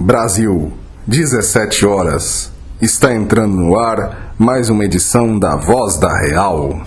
Brasil, 17 horas. Está entrando no ar mais uma edição da Voz da Real.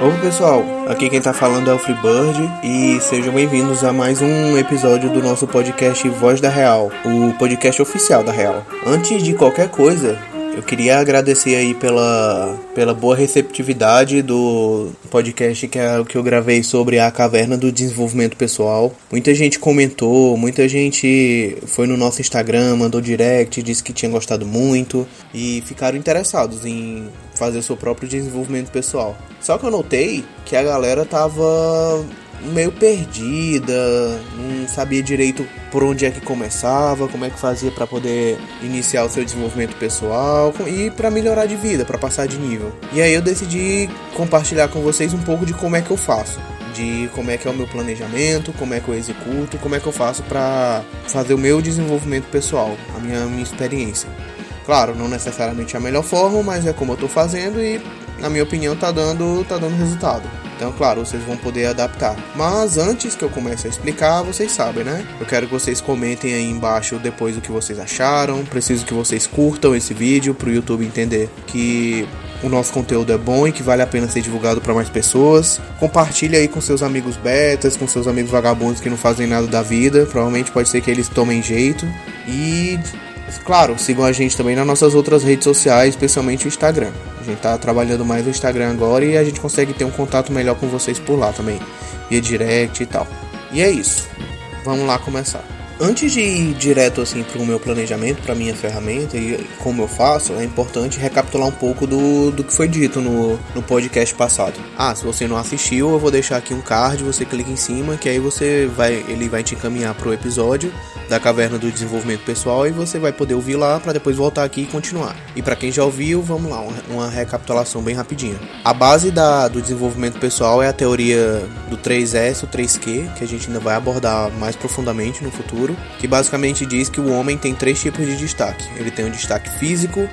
Oi pessoal, aqui quem tá falando é o Freebird e sejam bem-vindos a mais um episódio do nosso podcast Voz da Real, o podcast oficial da Real. Antes de qualquer coisa, eu queria agradecer aí pela, pela boa receptividade do podcast que, é, que eu gravei sobre a caverna do desenvolvimento pessoal. Muita gente comentou, muita gente foi no nosso Instagram, mandou direct, disse que tinha gostado muito e ficaram interessados em fazer o seu próprio desenvolvimento pessoal. Só que eu notei que a galera tava meio perdida, não sabia direito por onde é que começava, como é que fazia para poder iniciar o seu desenvolvimento pessoal e para melhorar de vida, para passar de nível. E aí eu decidi compartilhar com vocês um pouco de como é que eu faço de como é que é o meu planejamento, como é que eu executo, como é que eu faço para fazer o meu desenvolvimento pessoal, a minha, minha experiência. Claro, não necessariamente a melhor forma, mas é como eu estou fazendo e, na minha opinião, tá dando, tá dando resultado. Então, claro, vocês vão poder adaptar. Mas antes que eu comece a explicar, vocês sabem, né? Eu quero que vocês comentem aí embaixo depois o que vocês acharam. Preciso que vocês curtam esse vídeo para o YouTube entender que o nosso conteúdo é bom e que vale a pena ser divulgado para mais pessoas. Compartilhe aí com seus amigos betas, com seus amigos vagabundos que não fazem nada da vida. Provavelmente pode ser que eles tomem jeito. E claro, sigam a gente também nas nossas outras redes sociais, especialmente o Instagram. Gente tá trabalhando mais no Instagram agora e a gente consegue ter um contato melhor com vocês por lá também, via direct e tal. E é isso. Vamos lá começar. Antes de ir direto assim para o meu planejamento, para minha ferramenta e como eu faço, é importante recapitular um pouco do, do que foi dito no, no podcast passado. Ah, se você não assistiu, eu vou deixar aqui um card, você clica em cima, que aí você vai, ele vai te encaminhar para o episódio da Caverna do Desenvolvimento Pessoal e você vai poder ouvir lá para depois voltar aqui e continuar. E para quem já ouviu, vamos lá, uma, recapitulação bem rapidinha. A base da, do desenvolvimento pessoal é a teoria do 3S, o 3Q, que a gente ainda vai abordar mais profundamente no futuro, que basicamente diz que o homem tem três tipos de destaque. Ele tem o destaque físico,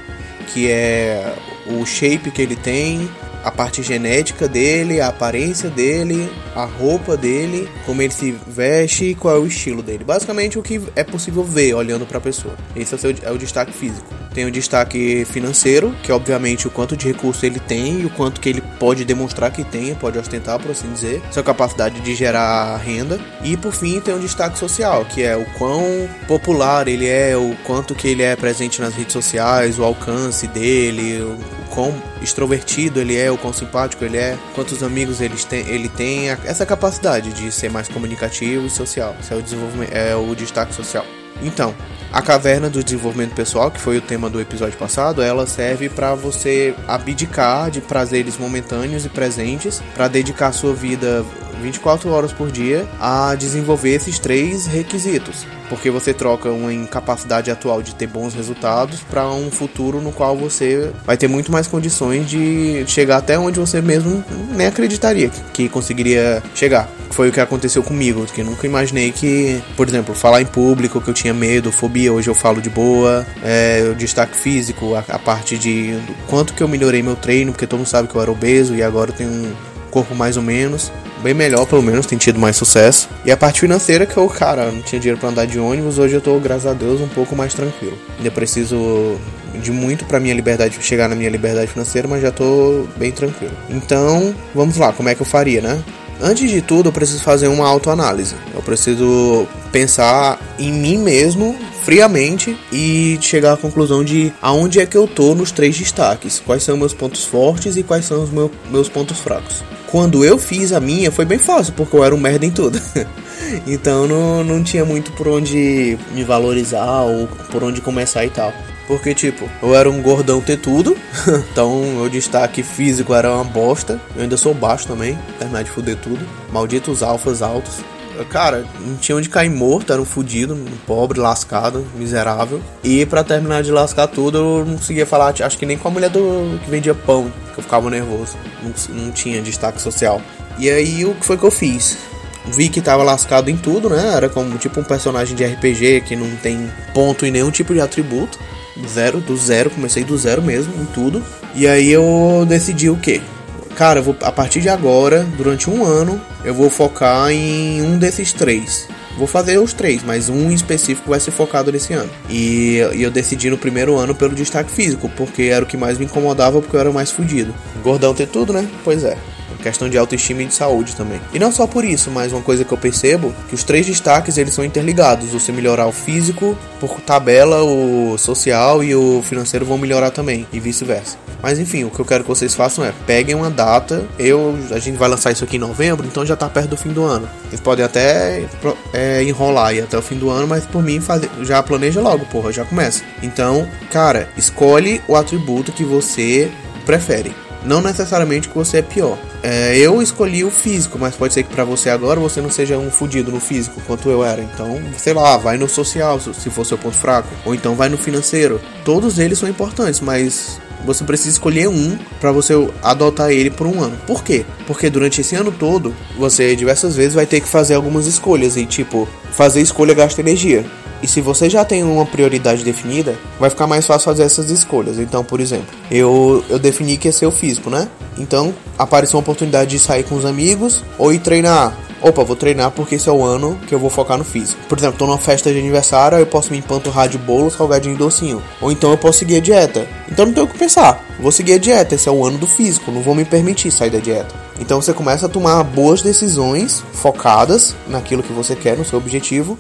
que é o shape que ele tem, a parte genética dele, a aparência dele, a roupa dele, como ele se veste e qual é o estilo dele. Basicamente o que é possível ver olhando para a pessoa. Esse é o, seu, é o destaque físico. Tem o destaque financeiro, que é obviamente o quanto de recurso ele tem e o quanto que ele pode demonstrar que tem, pode ostentar, por assim dizer, sua capacidade de gerar renda. E por fim tem o destaque social, que é o quão popular ele é, o quanto que ele é presente nas redes sociais, o alcance dele, o quão extrovertido ele é, o quão simpático ele é, quantos amigos ele tem, ele tem essa capacidade de ser mais comunicativo e social. Esse é o desenvolvimento, é o destaque social. Então, a caverna do desenvolvimento pessoal, que foi o tema do episódio passado, ela serve para você abdicar de prazeres momentâneos e presentes para dedicar sua vida 24 horas por dia a desenvolver esses três requisitos porque você troca uma incapacidade atual de ter bons resultados para um futuro no qual você vai ter muito mais condições de chegar até onde você mesmo nem acreditaria que conseguiria chegar. Foi o que aconteceu comigo, que nunca imaginei que, por exemplo, falar em público, que eu tinha medo, fobia, hoje eu falo de boa, é, o destaque físico, a, a parte de quanto que eu melhorei meu treino, porque todo mundo sabe que eu era obeso e agora eu tenho um corpo mais ou menos bem melhor, pelo menos, tem tido mais sucesso. E a parte financeira, que eu, cara, não tinha dinheiro para andar de ônibus, hoje eu tô, graças a Deus, um pouco mais tranquilo. Ainda preciso de muito para minha liberdade, chegar na minha liberdade financeira, mas já tô bem tranquilo. Então, vamos lá, como é que eu faria, né? Antes de tudo, eu preciso fazer uma autoanálise. Eu preciso pensar em mim mesmo friamente e chegar à conclusão de aonde é que eu tô nos três destaques, quais são meus pontos fortes e quais são os meu, meus pontos fracos. Quando eu fiz a minha foi bem fácil, porque eu era um merda em tudo. então não, não tinha muito por onde me valorizar ou por onde começar e tal. Porque, tipo, eu era um gordão ter tudo, então meu destaque físico era uma bosta. Eu ainda sou baixo também, terminar de fuder tudo. Malditos alfas altos. Cara, não tinha onde cair morto, era um fudido, um pobre, lascado, miserável. E para terminar de lascar tudo, eu não conseguia falar, acho que nem com a mulher do que vendia pão, que eu ficava nervoso. Não, não tinha destaque social. E aí, o que foi que eu fiz? Vi que tava lascado em tudo, né? Era como tipo um personagem de RPG que não tem ponto em nenhum tipo de atributo. Zero, do zero, comecei do zero mesmo, em tudo. E aí eu decidi o quê? Cara, vou, a partir de agora, durante um ano, eu vou focar em um desses três. Vou fazer os três, mas um específico vai ser focado nesse ano. E, e, eu decidi no primeiro ano pelo destaque físico, porque era o que mais me incomodava, porque eu era mais fudido. Gordão ter tudo, né? Pois é questão de autoestima e de saúde também. E não só por isso, mas uma coisa que eu percebo, que os três destaques eles são interligados. Você melhorar o físico, por tabela, o social e o financeiro vão melhorar também, e vice-versa. Mas enfim, o que eu quero que vocês façam é peguem uma data. Eu, a gente vai lançar isso aqui em novembro, então já tá perto do fim do ano. Vocês podem até é, enrolar aí até o fim do ano, mas por mim fazer, já planeja logo, porra, já começa. Então, cara, escolhe o atributo que você prefere. Não necessariamente que você é pior. É, eu escolhi o físico, mas pode ser que para você agora você não seja um fudido no físico quanto eu era. Então, sei lá, vai no social se for seu ponto fraco, ou então vai no financeiro. Todos eles são importantes, mas você precisa escolher um para você adotar ele por um ano. Por quê? Porque durante esse ano todo, você diversas vezes vai ter que fazer algumas escolhas e tipo, fazer escolha gasta energia. E se você já tem uma prioridade definida, vai ficar mais fácil fazer essas escolhas. Então, por exemplo, eu, eu defini que ia ser o físico, né? Então, apareceu uma oportunidade de sair com os amigos ou ir treinar. Opa, vou treinar porque esse é o ano que eu vou focar no físico. Por exemplo, tô numa festa de aniversário, eu posso me empanturrar de bolo, salgadinho e docinho. Ou então eu posso seguir a dieta. Então não tenho o que pensar. Vou seguir a dieta, esse é o ano do físico, não vou me permitir sair da dieta. Então você começa a tomar boas decisões focadas naquilo que você quer, no seu objetivo,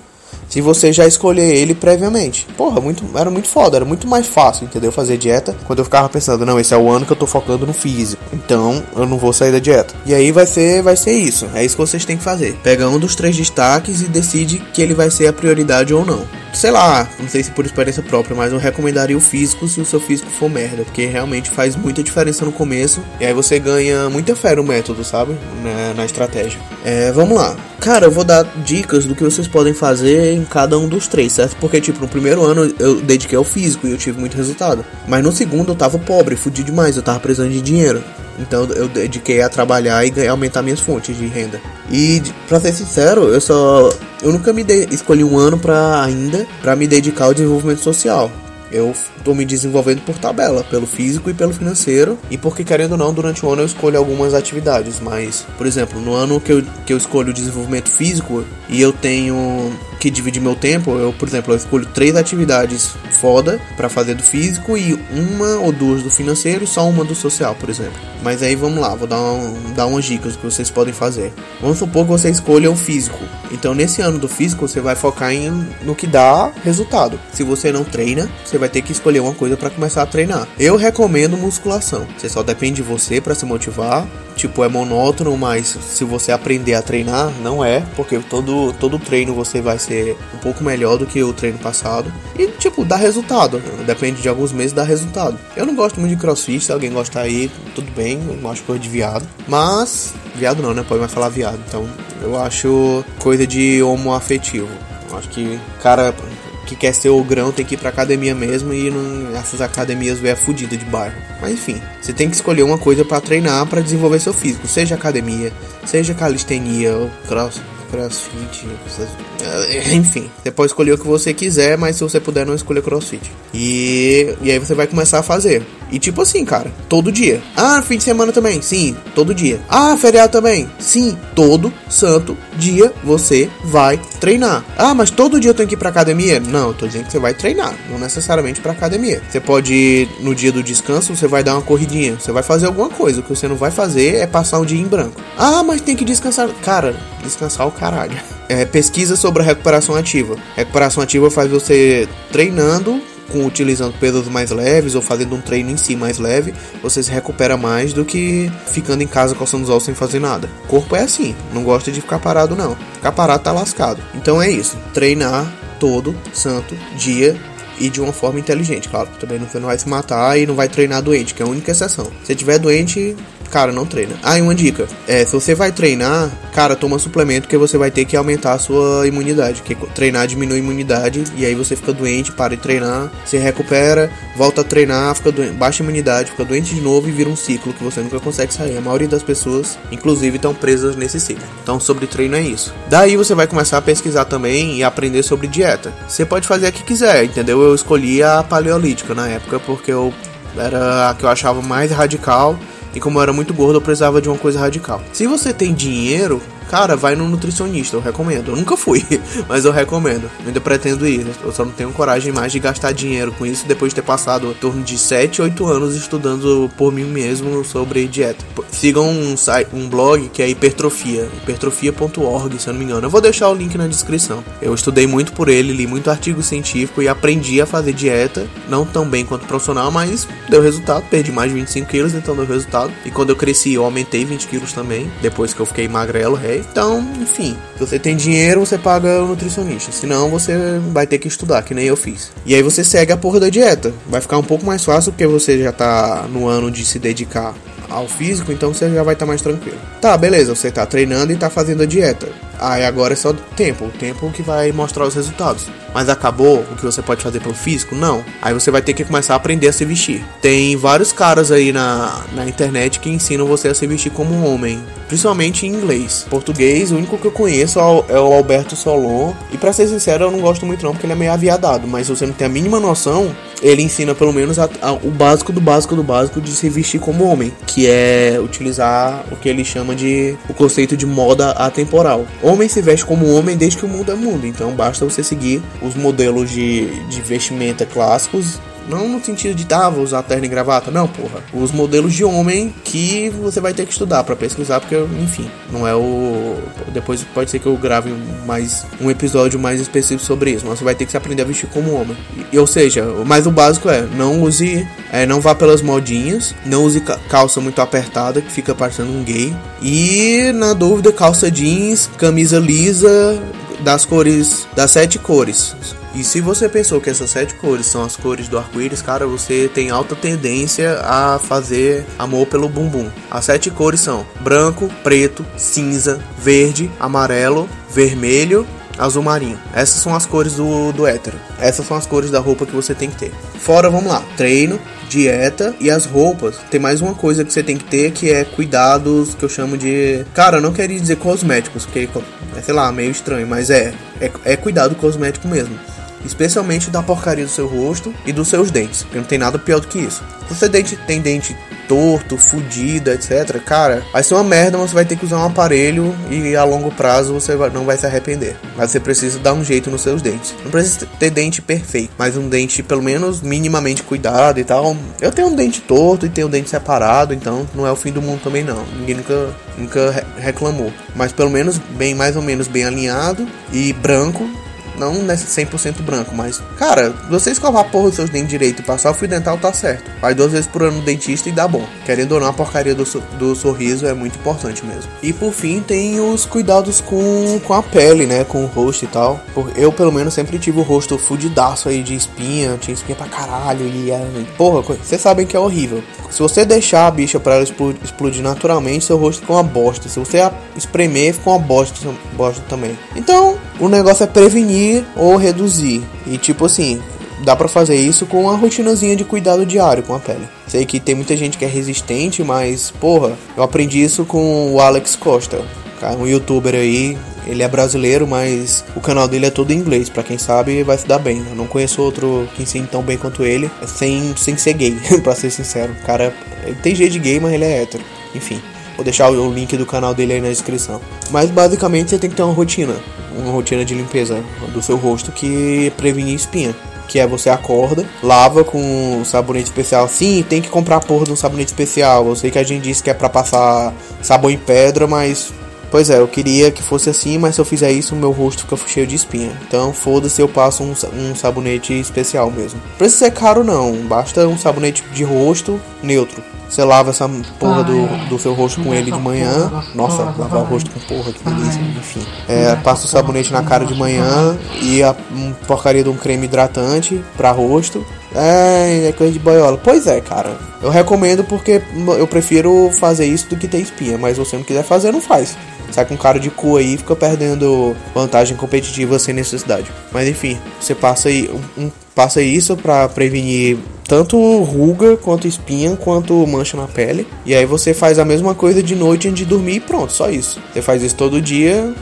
se você já escolher ele previamente. Porra, muito, era muito foda, era muito mais fácil, entendeu? Fazer dieta quando eu ficava pensando, não, esse é o ano que eu tô focando no físico. Então, eu não vou sair da dieta. E aí vai ser, vai ser isso. É isso que vocês têm que fazer. Pega um dos três destaques e decide que ele vai ser a prioridade ou não sei lá, não sei se por experiência própria, mas eu recomendaria o físico se o seu físico for merda, porque realmente faz muita diferença no começo e aí você ganha muita fé no método, sabe? Na, na estratégia. É, vamos lá. Cara, eu vou dar dicas do que vocês podem fazer em cada um dos três, certo? Porque, tipo, no primeiro ano eu dediquei ao físico e eu tive muito resultado. Mas no segundo eu tava pobre, fudi demais, eu tava precisando de dinheiro. Então eu dediquei a trabalhar e aumentar minhas fontes de renda. E para ser sincero, eu só eu nunca me de, escolhi um ano para ainda para me dedicar ao desenvolvimento social. Eu tô me desenvolvendo por tabela, pelo físico e pelo financeiro, e porque querendo ou não, durante o ano eu escolho algumas atividades, mas, por exemplo, no ano que eu, que eu escolho o desenvolvimento físico e eu tenho que dividir meu tempo, eu, por exemplo, eu escolho três atividades foda para fazer do físico e uma ou duas do financeiro só uma do social, por exemplo. Mas aí vamos lá, vou dar, um, dar umas dicas que vocês podem fazer. Vamos supor que você escolha o físico. Então, nesse ano do físico, você vai focar em, no que dá resultado. Se você não treina, você vai ter que escolher uma coisa para começar a treinar. Eu recomendo musculação. Você só depende de você para se motivar. Tipo, é monótono, mas se você aprender a treinar, não é, porque todo, todo treino você vai ser um pouco melhor do que o treino passado. E, tipo, dá resultado. Depende de alguns meses, dá resultado. Eu não gosto muito de crossfit, se alguém gostar aí, tudo bem, eu não acho coisa de viado. Mas, viado não, né? Pode mais falar viado. Então, eu acho coisa de homoafetivo. Acho que cara que quer ser o grão tem que ir pra academia mesmo e não, essas academias é fodida de bairro. Mas enfim, você tem que escolher uma coisa para treinar para desenvolver seu físico, seja academia, seja calistenia ou cross, crossfit, enfim, você pode escolher o que você quiser, mas se você puder não escolher crossfit. E, e aí você vai começar a fazer. E tipo assim, cara, todo dia. Ah, fim de semana também? Sim, todo dia. Ah, feriado também? Sim, todo santo dia você vai treinar. Ah, mas todo dia eu tenho que ir pra academia? Não, eu tô dizendo que você vai treinar, não necessariamente pra academia. Você pode ir no dia do descanso, você vai dar uma corridinha, você vai fazer alguma coisa. O que você não vai fazer é passar um dia em branco. Ah, mas tem que descansar. Cara, descansar o caralho. É, pesquisa sobre a recuperação ativa. Recuperação ativa faz você treinando com utilizando pesos mais leves ou fazendo um treino em si mais leve, você se recupera mais do que ficando em casa coçando os ossos sem fazer nada. O corpo é assim, não gosta de ficar parado não. Ficar parado tá lascado. Então é isso, treinar todo santo dia e de uma forma inteligente, claro. Também não vai se matar e não vai treinar doente, que é a única exceção. Se tiver doente, cara, não treina. Ah, e uma dica: é, se você vai treinar, cara, toma suplemento que você vai ter que aumentar a sua imunidade. Que treinar diminui a imunidade e aí você fica doente, para de treinar, se recupera, volta a treinar, fica doente, baixa a imunidade, fica doente de novo e vira um ciclo que você nunca consegue sair. A maioria das pessoas, inclusive, estão presas nesse ciclo. Então, sobre treino é isso. Daí você vai começar a pesquisar também e aprender sobre dieta. Você pode fazer a que quiser, entendeu? Eu escolhi a paleolítica na época porque eu era a que eu achava mais radical e como eu era muito gordo, eu precisava de uma coisa radical. Se você tem dinheiro, Cara, vai no nutricionista, eu recomendo. Eu nunca fui, mas eu recomendo. Eu ainda pretendo ir. Eu só não tenho coragem mais de gastar dinheiro com isso depois de ter passado em torno de 7, 8 anos estudando por mim mesmo sobre dieta. Sigam um, um blog que é hipertrofia, hipertrofia.org, se eu não me engano. Eu vou deixar o link na descrição. Eu estudei muito por ele, li muito artigo científico e aprendi a fazer dieta, não tão bem quanto profissional, mas deu resultado. Perdi mais de 25 quilos, então deu resultado. E quando eu cresci, eu aumentei 20 quilos também, depois que eu fiquei magrelo, rei. Então, enfim, se você tem dinheiro, você paga o nutricionista. Senão, você vai ter que estudar, que nem eu fiz. E aí você segue a porra da dieta. Vai ficar um pouco mais fácil porque você já tá no ano de se dedicar ao físico, então você já vai estar tá mais tranquilo. Tá, beleza, você tá treinando e tá fazendo a dieta. Aí agora é só tempo, o tempo que vai mostrar os resultados. Mas acabou o que você pode fazer pelo físico? Não. Aí você vai ter que começar a aprender a se vestir. Tem vários caras aí na, na internet que ensinam você a se vestir como um homem, principalmente em inglês. Português, o único que eu conheço é o Alberto Solon. E para ser sincero, eu não gosto muito não, porque ele é meio aviadado. Mas se você não tem a mínima noção, ele ensina pelo menos a, a, o básico do básico do básico de se vestir como homem, que é utilizar o que ele chama de o conceito de moda atemporal. Homem se veste como homem desde que o mundo é mundo, então basta você seguir os modelos de, de vestimenta clássicos não no sentido de, ah, vou usar terno e gravata. Não, porra. Os modelos de homem que você vai ter que estudar para pesquisar, porque, enfim, não é o. Depois pode ser que eu grave mais um episódio mais específico sobre isso. Mas você vai ter que se aprender a vestir como homem. E, ou seja, mas o básico é: não use. É, não vá pelas modinhas. Não use calça muito apertada, que fica parecendo um gay. E, na dúvida, calça jeans, camisa lisa das cores. Das sete cores e se você pensou que essas sete cores são as cores do arco-íris, cara, você tem alta tendência a fazer amor pelo bumbum. As sete cores são branco, preto, cinza, verde, amarelo, vermelho, azul marinho. Essas são as cores do, do hétero. Essas são as cores da roupa que você tem que ter. Fora, vamos lá, treino, dieta e as roupas. Tem mais uma coisa que você tem que ter que é cuidados que eu chamo de. Cara, eu não queria dizer cosméticos, porque é, sei lá, meio estranho, mas é. É, é cuidado cosmético mesmo especialmente da porcaria do seu rosto e dos seus dentes, porque não tem nada pior do que isso. Se você dente, tem dente torto, fudido, etc, cara, vai ser uma merda, mas você vai ter que usar um aparelho e a longo prazo você não vai se arrepender. Mas você precisa dar um jeito nos seus dentes. Não precisa ter dente perfeito, mas um dente pelo menos minimamente cuidado e tal. Eu tenho um dente torto e tenho um dente separado, então não é o fim do mundo também não. Ninguém nunca, nunca reclamou. Mas pelo menos bem mais ou menos bem alinhado e branco não 100% branco, mas, cara, você escovar a porra dos seus dentes direito e passar o fio dental tá certo. Vai duas vezes por ano no dentista e dá bom. Querendo ou não, a porcaria do, do sorriso é muito importante mesmo. E por fim, tem os cuidados com, com a pele, né? Com o rosto e tal. Eu, pelo menos, sempre tive o rosto fudidaço aí de espinha, tinha espinha pra caralho. E, porra, vocês sabem que é horrível. Se você deixar a bicha pra ela explodir naturalmente, seu rosto fica uma bosta. Se você espremer, fica uma bosta, bosta também. Então, o negócio é prevenir ou reduzir. E tipo assim, dá para fazer isso com uma rotinazinha de cuidado diário com a pele. Sei que tem muita gente que é resistente, mas porra, eu aprendi isso com o Alex Costa, um youtuber aí. Ele é brasileiro, mas o canal dele é todo em inglês. Para quem sabe, vai se dar bem. Eu não conheço outro que ensine tão bem quanto ele, sem, sem ser gay, para ser sincero. O cara ele tem jeito de gay, mas ele é hétero. Enfim, vou deixar o link do canal dele aí na descrição. Mas basicamente você tem que ter uma rotina uma rotina de limpeza do seu rosto que previne espinha. Que é você acorda, lava com sabonete especial. Sim, tem que comprar porra de um sabonete especial. Eu sei que a gente disse que é pra passar sabão em pedra, mas Pois é, eu queria que fosse assim, mas se eu fizer isso, meu rosto fica cheio de espinha. Então, foda-se, eu passo um, um, sabonete especial mesmo. Precisa ser caro, não. Basta um sabonete de rosto neutro. Você lava essa porra do, do seu rosto com ele de manhã. Nossa, lavar o rosto com porra, que delícia. Enfim. É, passa o sabonete na cara de manhã e a um porcaria de um creme hidratante pra rosto. É, é coisa de boiola. Pois é, cara. Eu recomendo porque eu prefiro fazer isso do que ter espinha. Mas se você não quiser fazer, não faz. Sai com cara de cu aí e fica perdendo vantagem competitiva sem necessidade. Mas enfim, você passa aí um, um passa isso para prevenir tanto ruga quanto espinha quanto mancha na pele. E aí você faz a mesma coisa de noite antes de dormir e pronto, só isso. Você faz isso todo dia,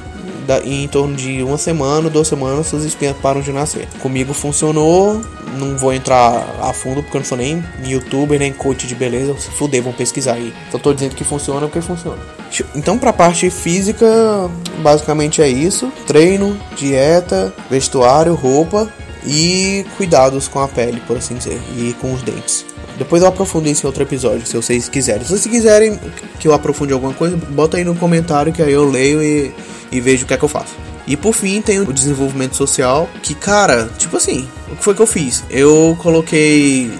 em torno de uma semana, duas semanas, suas espinhas param de nascer. Comigo funcionou, não vou entrar a fundo porque eu não sou nem youtuber, nem coach de beleza, se fuder, vão pesquisar aí. Então tô dizendo que funciona porque funciona. Então pra parte física, basicamente é isso. Treino, dieta, vestuário, roupa e cuidados com a pele, por assim dizer, e com os dentes. Depois eu aprofundo isso em outro episódio, se vocês quiserem. Se vocês quiserem que eu aprofunde alguma coisa, bota aí no comentário que aí eu leio e, e vejo o que é que eu faço. E por fim tem o desenvolvimento social, que cara, tipo assim, o que foi que eu fiz? Eu coloquei.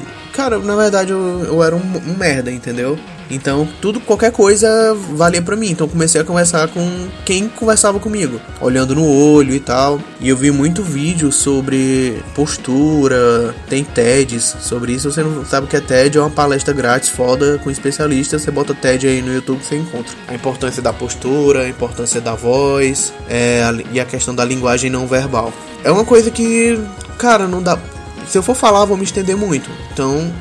Cara, na verdade eu, eu era um, um merda, entendeu? Então, tudo, qualquer coisa valia para mim. Então, comecei a conversar com quem conversava comigo, olhando no olho e tal. E eu vi muito vídeo sobre postura, tem TEDs sobre isso. Você não sabe o que é TED, é uma palestra grátis, foda, com especialistas. Você bota TED aí no YouTube, você encontra. A importância da postura, a importância da voz é, e a questão da linguagem não verbal. É uma coisa que, cara, não dá. Se eu for falar, vou me estender muito. Então,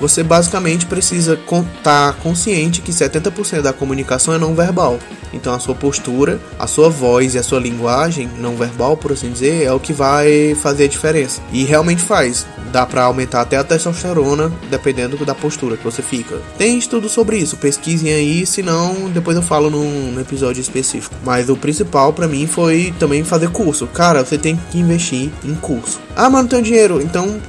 você basicamente precisa estar tá consciente que 70% da comunicação é não verbal. Então a sua postura, a sua voz e a sua linguagem não verbal, por assim dizer, é o que vai fazer a diferença. E realmente faz. Dá para aumentar até a testosterona dependendo da postura que você fica. Tem estudo sobre isso, pesquisem aí, senão depois eu falo num, num episódio específico. Mas o principal para mim foi também fazer curso. Cara, você tem que investir em curso. Ah, mas não tenho dinheiro. Então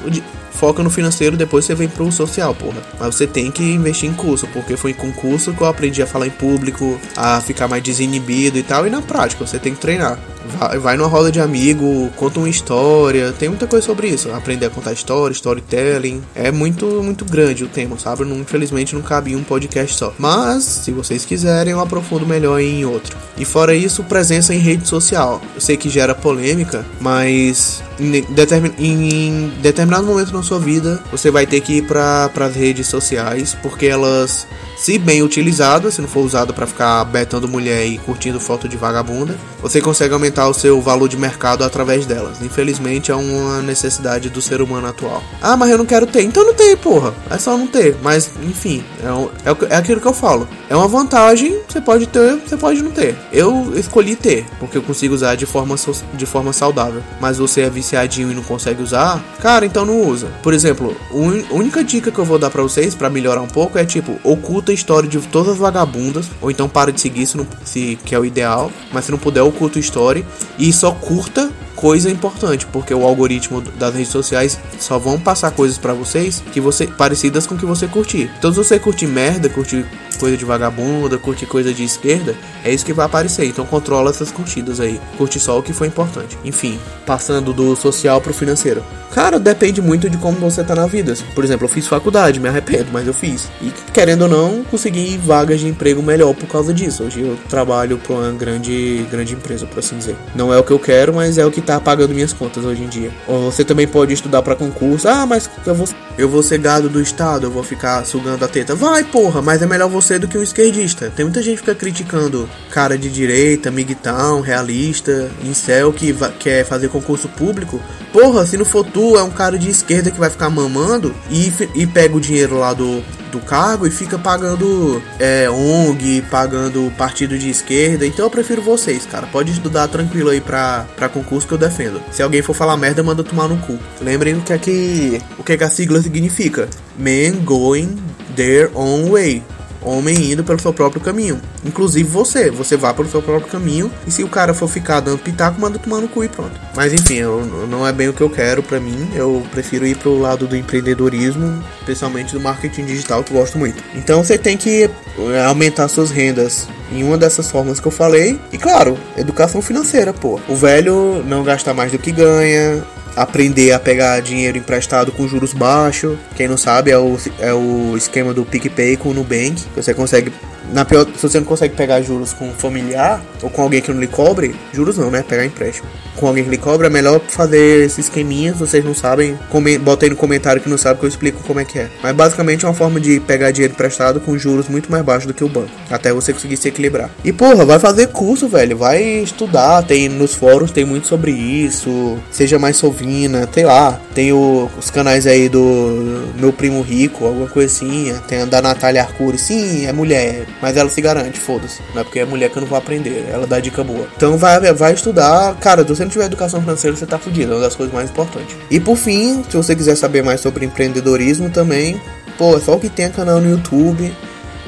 foca no financeiro, depois você vem pro social, porra. Mas você tem que investir em curso, porque foi com curso que eu aprendi a falar em público, a ficar mais desinibido e tal, e na prática você tem que treinar. Vai, vai numa roda de amigo, conta uma história, tem muita coisa sobre isso. Aprender a contar história, storytelling. É muito, muito grande o tema, sabe? Não, infelizmente não cabe em um podcast só. Mas, se vocês quiserem, eu aprofundo melhor em outro. E fora isso, presença em rede social. Eu sei que gera polêmica, mas em, determin, em determinado momento na sua vida, você vai ter que ir para as redes sociais, porque elas se bem utilizada, se não for usada para ficar betando mulher e curtindo foto de vagabunda, você consegue aumentar o seu valor de mercado através delas. Infelizmente é uma necessidade do ser humano atual. Ah, mas eu não quero ter. Então não tem, porra. É só não ter. Mas, enfim, é, é, é aquilo que eu falo. É uma vantagem, você pode ter, você pode não ter. Eu escolhi ter, porque eu consigo usar de forma, de forma saudável. Mas você é viciadinho e não consegue usar, cara, então não usa. Por exemplo, a única dica que eu vou dar para vocês para melhorar um pouco é tipo, oculta oculta a história de todas as vagabundas, ou então para de seguir se, não, se que é o ideal, mas se não puder, oculta a história e só curta coisa importante, porque o algoritmo das redes sociais só vão passar coisas para vocês que você parecidas com que você curtir. Então se você curtir merda, curtir coisa de vagabunda, curtir coisa de esquerda, é isso que vai aparecer. Então controla essas curtidas aí. Curte só o que foi importante. Enfim, passando do social pro financeiro. Cara, depende muito de como você tá na vida. Por exemplo, eu fiz faculdade, me arrependo, mas eu fiz. E querendo ou não, consegui vagas de emprego melhor por causa disso. Hoje eu trabalho para uma grande, grande empresa, por assim dizer. Não é o que eu quero, mas é o que tá pagando minhas contas hoje em dia. Ou você também pode estudar para concurso. Ah, mas eu vou, eu vou ser gado do Estado, eu vou ficar sugando a teta. Vai, porra, mas é melhor você do que um esquerdista. Tem muita gente que fica criticando cara de direita, migtão, realista, incel que quer fazer concurso público. Porra, se no futuro é um cara de esquerda que vai ficar mamando e, e pega o dinheiro lá do, do cargo e fica pagando é, ONG, pagando partido de esquerda. Então eu prefiro vocês, cara. Pode estudar tranquilo aí pra, pra concurso que eu defendo. Se alguém for falar merda, manda tomar no cu. Lembrem o que é que, o que, é que a sigla significa: Men going their own way homem indo pelo seu próprio caminho. Inclusive você, você vá pelo seu próprio caminho. E se o cara for ficar dando pitaco, manda tomar no cu e pronto. Mas enfim, eu, não é bem o que eu quero para mim. Eu prefiro ir pro lado do empreendedorismo, especialmente do marketing digital, que eu gosto muito. Então você tem que é, aumentar suas rendas em uma dessas formas que eu falei. E claro, educação financeira, pô. O velho não gasta mais do que ganha, aprender a pegar dinheiro emprestado com juros baixos. Quem não sabe é o, é o esquema do PicPay com o Nubank. Você consegue na pior, se você não consegue pegar juros com um familiar ou com alguém que não lhe cobre, juros não, né? Pegar empréstimo. Com alguém que lhe cobra, é melhor fazer esse esqueminha. Vocês não sabem, bota aí no comentário que não sabe que eu explico como é que é. Mas basicamente é uma forma de pegar dinheiro emprestado com juros muito mais baixos do que o banco. Até você conseguir se equilibrar. E porra, vai fazer curso, velho. Vai estudar. Tem nos fóruns, tem muito sobre isso. Seja mais sovina, sei lá. Tem o, os canais aí do meu primo rico, alguma assim. Tem a da Natália Arcuri. Sim, é mulher. Mas ela se garante, foda-se. Não é porque é mulher que eu não vou aprender. Ela dá dica boa. Então vai, vai estudar. Cara, se você não tiver educação financeira, você tá fudido. É uma das coisas mais importantes. E por fim, se você quiser saber mais sobre empreendedorismo também, pô, é só o que tem canal no YouTube.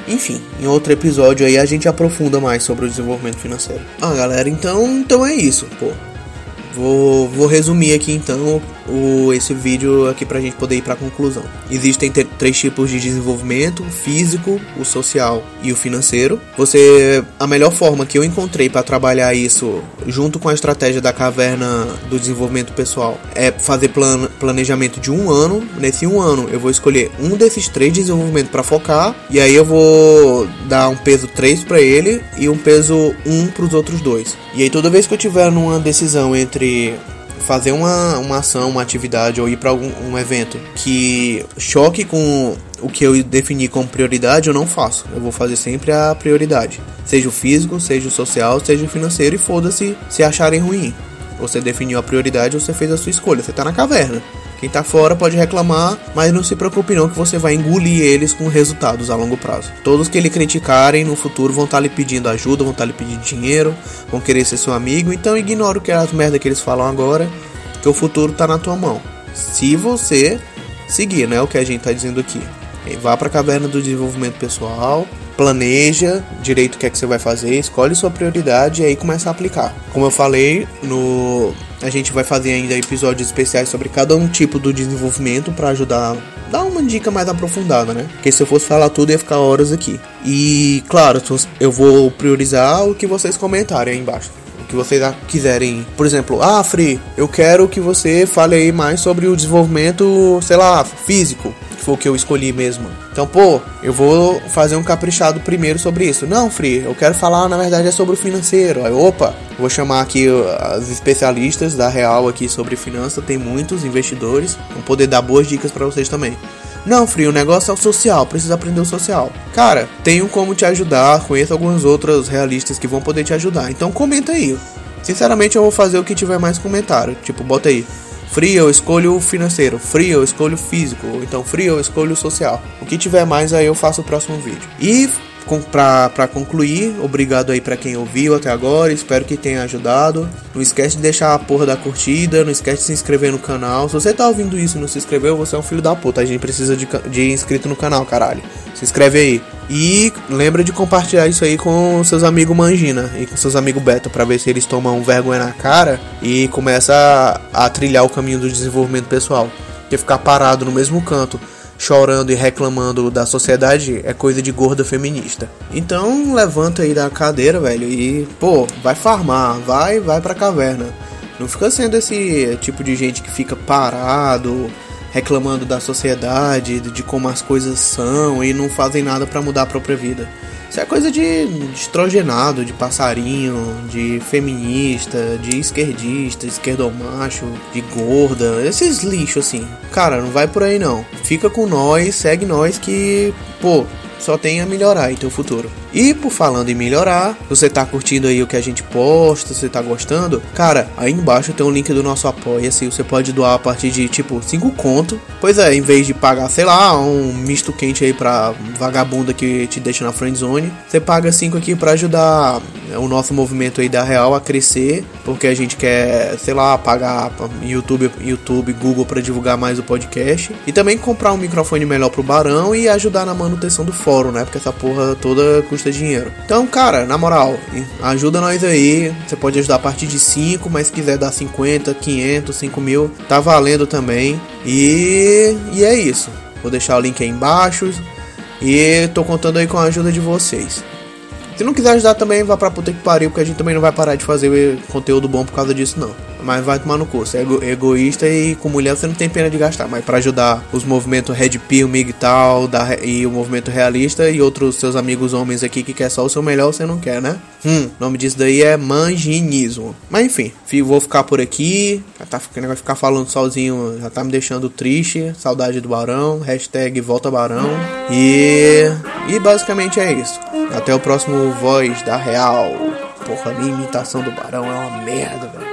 Enfim, em outro episódio aí a gente aprofunda mais sobre o desenvolvimento financeiro. Ah, galera, então, então é isso, pô. Vou, vou resumir aqui então o, esse vídeo aqui pra gente poder ir pra conclusão. Existem três tipos de desenvolvimento: o físico, o social e o financeiro. Você a melhor forma que eu encontrei para trabalhar isso junto com a estratégia da caverna do desenvolvimento pessoal é fazer plan, planejamento de um ano. Nesse um ano eu vou escolher um desses três desenvolvimentos para focar e aí eu vou dar um peso 3 para ele e um peso 1 para os outros dois. E aí toda vez que eu tiver numa decisão entre fazer uma, uma ação, uma atividade ou ir para algum um evento que choque com o que eu defini como prioridade, eu não faço. Eu vou fazer sempre a prioridade. Seja o físico, seja o social, seja o financeiro e foda-se se acharem ruim. Você definiu a prioridade, você fez a sua escolha, você tá na caverna. Quem tá fora pode reclamar, mas não se preocupe não que você vai engolir eles com resultados a longo prazo. Todos que ele criticarem no futuro vão estar tá lhe pedindo ajuda, vão estar tá lhe pedindo dinheiro, vão querer ser seu amigo, então ignora o que é as merda que eles falam agora, que o futuro tá na tua mão. Se você seguir, né, o que a gente tá dizendo aqui. Vá para a caverna do desenvolvimento pessoal, planeja direito o que é que você vai fazer, escolhe sua prioridade e aí começa a aplicar. Como eu falei, no a gente vai fazer ainda episódios especiais sobre cada um tipo do desenvolvimento para ajudar dar uma dica mais aprofundada, né? Porque se eu fosse falar tudo ia ficar horas aqui. E claro, eu vou priorizar o que vocês comentarem aí embaixo que vocês quiserem. Por exemplo, ah, eu quero que você fale aí mais sobre o desenvolvimento, sei lá, físico que foi o que eu escolhi mesmo. Então, pô, eu vou fazer um caprichado primeiro sobre isso. Não, Free, eu quero falar, na verdade, é sobre o financeiro. Aí, opa, vou chamar aqui as especialistas da Real aqui sobre finanças. Tem muitos investidores, vão poder dar boas dicas para vocês também. Não, Free, o negócio é o social, precisa aprender o social. Cara, tenho como te ajudar, conheço alguns outros realistas que vão poder te ajudar. Então comenta aí. Sinceramente, eu vou fazer o que tiver mais comentário. Tipo, bota aí. Free eu escolho o financeiro, free eu escolho o físico, então free eu escolho o social. O que tiver mais aí eu faço o próximo vídeo. E para concluir, obrigado aí para quem ouviu até agora, espero que tenha ajudado. Não esquece de deixar a porra da curtida, não esquece de se inscrever no canal. Se você tá ouvindo isso e não se inscreveu, você é um filho da puta. A gente precisa de, de inscrito no canal, caralho. Se inscreve aí. E lembra de compartilhar isso aí com seus amigos Mangina e com seus amigos Beta para ver se eles tomam vergonha na cara e começa a, a trilhar o caminho do desenvolvimento pessoal. Porque ficar parado no mesmo canto chorando e reclamando da sociedade é coisa de gorda feminista. Então levanta aí da cadeira, velho, e pô, vai farmar, vai, vai pra caverna. Não fica sendo esse tipo de gente que fica parado, reclamando da sociedade, de como as coisas são e não fazem nada para mudar a própria vida. Isso é coisa de, estrogenado, de passarinho, de feminista, de esquerdista, esquerdomacho, de gorda, esses lixos assim. Cara, não vai por aí não. Fica com nós, segue nós que, pô, só tem a melhorar em teu futuro. E por falando em melhorar, você tá curtindo aí o que a gente posta, você tá gostando? Cara, aí embaixo tem um link do nosso apoia-se, você pode doar a partir de tipo 5 conto. Pois é, em vez de pagar, sei lá, um misto quente aí pra vagabunda que te deixa na friend zone, você paga 5 aqui para ajudar o nosso movimento aí da Real a crescer, porque a gente quer, sei lá, pagar YouTube, YouTube, Google para divulgar mais o podcast e também comprar um microfone melhor pro Barão e ajudar na manutenção do fórum, né? Porque essa porra toda custa custa dinheiro. Então, cara, na moral, ajuda nós aí. Você pode ajudar a partir de 5, mas se quiser dar 50, 500, 5 mil, tá valendo também. E, e é isso. Vou deixar o link aí embaixo. E tô contando aí com a ajuda de vocês. Se não quiser ajudar também, vá pra puta que pariu, porque a gente também não vai parar de fazer conteúdo bom por causa disso, não. Mas vai tomar no cu. Você é ego egoísta e com mulher você não tem pena de gastar. Mas para ajudar os movimentos Red Pill, MGTOW da, e o movimento realista e outros seus amigos homens aqui que quer só o seu melhor, você não quer, né? Hum, o nome disso daí é manginismo. Mas enfim, vou ficar por aqui. Já tá ficando, ficar falando sozinho, já tá me deixando triste. Saudade do Barão. Hashtag volta Barão. E. E basicamente é isso. Até o próximo Voz da Real. Porra, minha imitação do Barão é uma merda, velho.